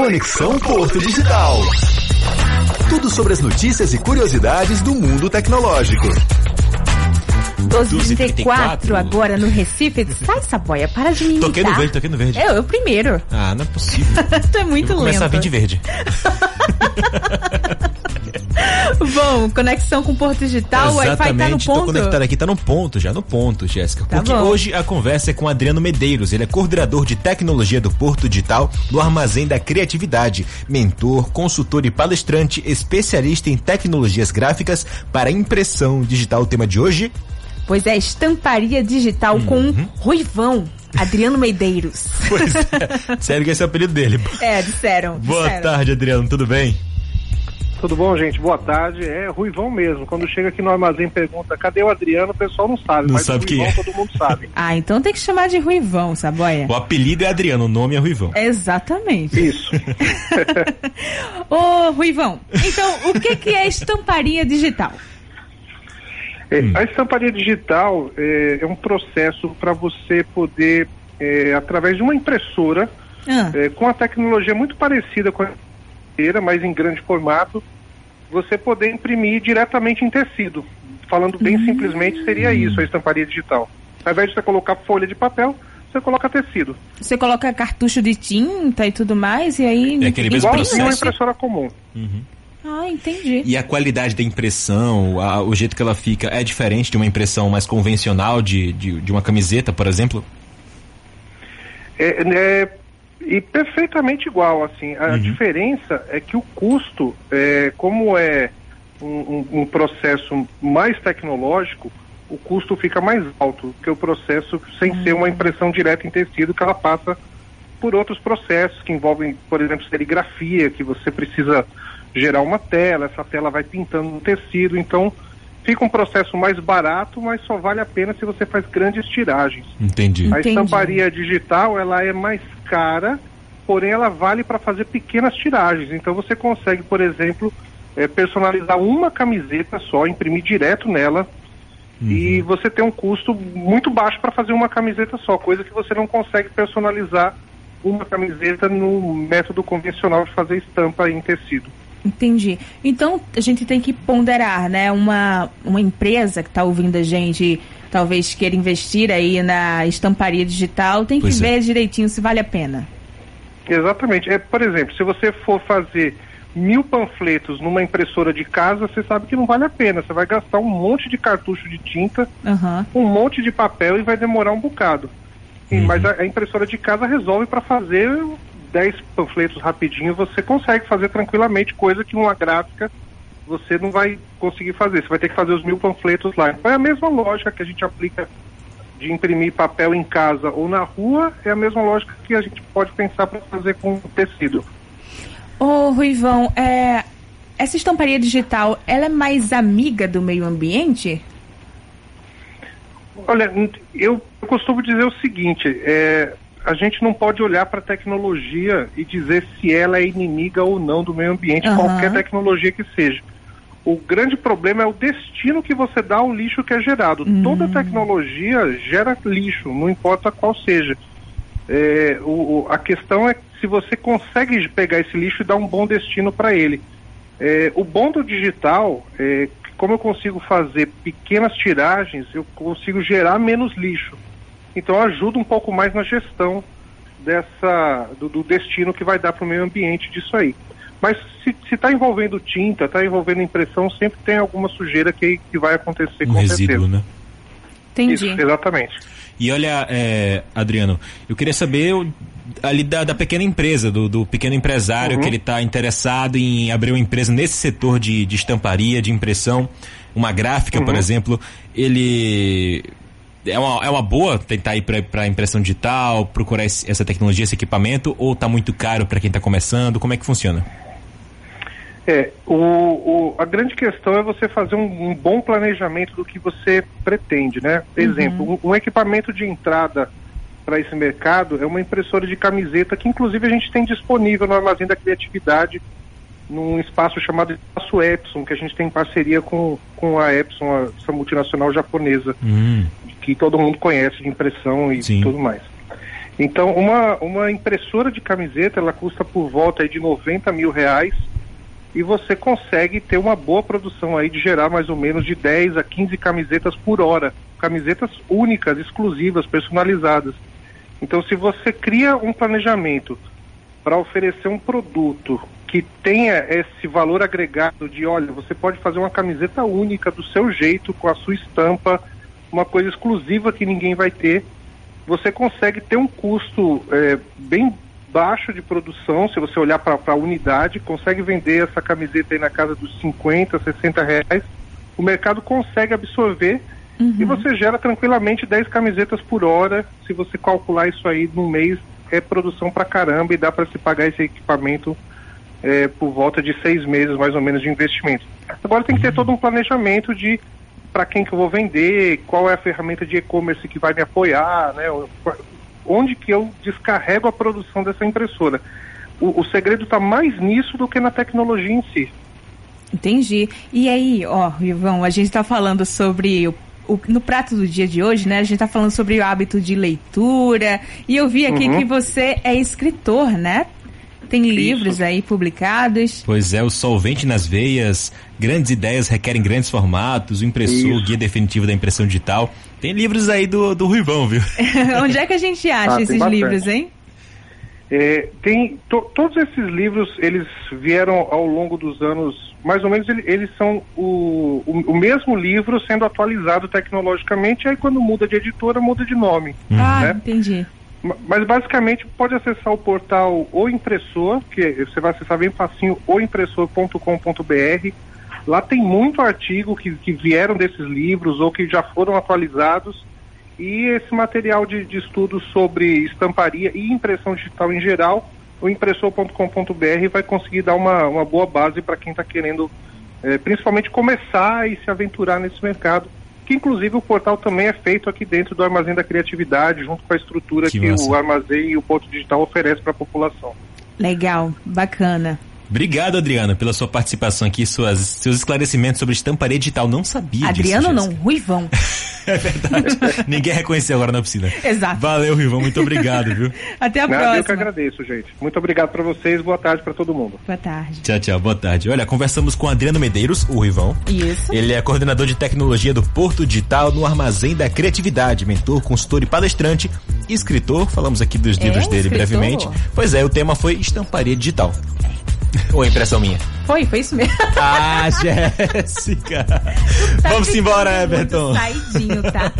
Conexão Porto Digital. Tudo sobre as notícias e curiosidades do mundo tecnológico. 12h34 agora no Recife. Sai, Saboia, para de me imitar. Toquei no verde, toquei no verde. Eu, eu primeiro. Ah, não é possível. tu é muito Eu vou começar a lento. vir de verde. Bom, conexão com Porto Digital, o Wi-Fi tá no Exatamente, tô ponto. conectado aqui, tá no ponto já, no ponto, Jéssica. Tá Porque bom. hoje a conversa é com Adriano Medeiros, ele é coordenador de tecnologia do Porto Digital do Armazém da Criatividade, mentor, consultor e palestrante, especialista em tecnologias gráficas para impressão digital. O tema de hoje? Pois é, estamparia digital Uhum. com Ruivão, Adriano Medeiros. Pois é, sério que esse é o apelido dele. É, disseram. Boa disseram. tarde, Adriano, tudo bem? Tudo bom, gente? Boa tarde. É Ruivão mesmo. Quando chega aqui no armazém e pergunta cadê o Adriano, o pessoal não sabe, Não mas sabe o quem Ruivão é. todo mundo sabe. Ah, então tem que chamar de Ruivão, Saboia. O apelido é Adriano, o nome é Ruivão. Exatamente. Isso. Ô, Ruivão, então o que, que é estamparia digital? É, A estamparia digital é, é um processo para você poder, é, através de uma impressora, Ah, é, com a tecnologia muito parecida com a inteira, mas em grande formato, você poder imprimir diretamente em tecido. Falando bem simplesmente, seria isso a estamparia digital. Ao invés de você colocar folha de papel, você coloca tecido. você coloca cartucho de tinta e tudo mais, e aí. É aquele mesmo Igual processo. uma impressora comum. Ah, entendi. E a qualidade da impressão, a- o jeito que ela fica, é diferente de uma impressão mais convencional de, de, de uma camiseta, por exemplo? É, é, e perfeitamente igual, assim. A diferença é que o custo, é, como é um, um- processo mais tecnológico, o custo fica mais alto que o processo sem ser uma impressão direta em tecido, que ela passa por outros processos que envolvem, por exemplo, serigrafia, que você precisa gerar uma tela, essa tela vai pintando no tecido, então fica um processo mais barato, mas só vale a pena se você faz grandes tiragens. Entendi. A Entendi. estamparia digital ela é mais cara, porém ela vale para fazer pequenas tiragens. Então você consegue, por exemplo, eh, personalizar uma camiseta só, imprimir direto nela e você tem um custo muito baixo para fazer uma camiseta só, coisa que você não consegue personalizar uma camiseta no método convencional de fazer estampa em tecido. Entendi. Então a gente tem que ponderar, né? Uma, uma empresa que está ouvindo a gente, talvez queira investir aí na estamparia digital, tem que Pois é. ver direitinho se vale a pena. Exatamente. É, por exemplo, se você for fazer mil panfletos numa impressora de casa, você sabe que não vale a pena. Você vai gastar um monte de cartucho de tinta, Aham. um monte de papel e vai demorar um bocado. E- Mas a, a impressora de casa resolve para fazer 10 panfletos rapidinho, você consegue fazer tranquilamente, coisa que uma gráfica você não vai conseguir fazer. Você vai ter que fazer os mil panfletos lá. Então é a mesma lógica que a gente aplica de imprimir papel em casa ou na rua, é a mesma lógica que a gente pode pensar para fazer com tecido. Ô, Ruivão, é, essa estamparia digital, ela é mais amiga do meio ambiente? Olha, eu, eu costumo dizer o seguinte: é, a gente não pode olhar para a tecnologia e dizer se ela é inimiga ou não do meio ambiente, Aham. qualquer tecnologia que seja. O grande problema é o destino que você dá ao lixo que é gerado. Toda tecnologia gera lixo, não importa qual seja. É, o- a questão é se você consegue pegar esse lixo e dar um bom destino para ele. É, o bom do digital é que como eu consigo fazer pequenas tiragens, eu consigo gerar menos lixo. Então ajuda um pouco mais na gestão dessa do, do destino que vai dar para o meio ambiente disso aí. Mas se está envolvendo tinta, está envolvendo impressão, sempre tem alguma sujeira que, que vai acontecer Um com resíduo, certeza. né? Entendi. Isso, exatamente. E olha, é, Adriano, eu queria saber ali da, da pequena empresa, do, do pequeno empresário Uhum. que ele está interessado em abrir uma empresa nesse setor de, de estamparia, de impressão, uma gráfica, por Uhum. exemplo, ele é uma, é uma boa tentar ir para impressão digital, procurar esse- essa tecnologia, esse equipamento, ou está muito caro para quem está começando? Como é que funciona? É, o, o- a grande questão é você fazer um, um bom planejamento do que você pretende, né? Exemplo, um, um equipamento de entrada para esse mercado é uma impressora de camiseta que inclusive a gente tem disponível no Armazém da Criatividade num espaço chamado Espaço Epson, que a gente tem em parceria com, com a Epson, a- essa multinacional japonesa Hum, que todo mundo conhece de impressão e Sim. tudo mais. Então, uma, uma impressora de camiseta, ela custa por volta de 90 mil reais e você consegue ter uma boa produção aí de gerar mais ou menos de 10 a 15 camisetas por hora. Camisetas únicas, exclusivas, personalizadas. Então, se você cria um planejamento para oferecer um produto que tenha esse valor agregado de, olha, você pode fazer uma camiseta única do seu jeito, com a sua estampa, uma coisa exclusiva que ninguém vai ter, você consegue ter um custo é, bem baixo de produção, se você olhar para a unidade, consegue vender essa camiseta aí na casa dos 50, 60 reais, o mercado consegue absorver uhum. e você gera tranquilamente 10 camisetas por hora, se você calcular isso aí no mês, é produção para caramba e dá para se pagar esse equipamento é, por volta de seis meses mais ou menos de investimento. Agora tem que ter todo um planejamento de para quem que eu vou vender, qual é a ferramenta de e-commerce que vai me apoiar, né? Onde que eu descarrego a produção dessa impressora. O, o segredo está mais nisso do que na tecnologia em si. Entendi. E aí, ó, Ivão, a gente está falando sobre o no prato do dia de hoje, né? A gente está falando sobre o hábito de leitura. E eu vi aqui uhum. que você é escritor, né? Tem Isso. livros aí publicados. Pois é, o Solvente nas Veias, Grandes Ideias Requerem Grandes Formatos, o Impressor, o Guia Definitivo da Impressão Digital. Tem livros aí do, do Ruivão, viu? Onde é que a gente acha ah, esses livros, hein? É, tem to, todos esses livros eles vieram ao longo dos anos mais ou menos ele, eles são o, o, o, mesmo livro sendo atualizado tecnologicamente aí quando muda de editora muda de nome ah né? entendi mas basicamente pode acessar o portal O Impressor, que você vai acessar bem facinho, oimpressor.com.br. Lá tem muito artigo que, que vieram desses livros ou que já foram atualizados. E esse material de, de estudo sobre estamparia e impressão digital em geral, o impressor.com.br vai conseguir dar uma, uma boa base para quem está querendo, é, principalmente, começar e se aventurar nesse mercado que inclusive o portal também é feito aqui dentro do Armazém da Criatividade, junto com a estrutura que, que o Armazém e o Ponto Digital oferecem para a população. Legal, bacana. Obrigado, Adriana, pela sua participação aqui, suas, seus esclarecimentos sobre estamparia digital. Não sabia Adriano disso. Adriano não, Ruivão. é verdade. Ninguém reconheceu agora na piscina. Exato. Valeu, Ruivão. Muito obrigado, viu? Até a próxima. Eu que agradeço, gente. Muito obrigado para vocês. Boa tarde para todo mundo. Boa tarde. Tchau, tchau. Boa tarde. Olha, conversamos com Adriano Medeiros, o Ruivão. Isso. Ele é coordenador de tecnologia do Porto Digital no Armazém da Criatividade, mentor, consultor e palestrante, escritor. Falamos aqui dos livros é, dele escritor. brevemente. Pois é, o tema foi estamparia digital. Ou impressão minha? Foi, foi isso mesmo. Ah, Jéssica! Vamos embora, Everton. Saidinho, tá?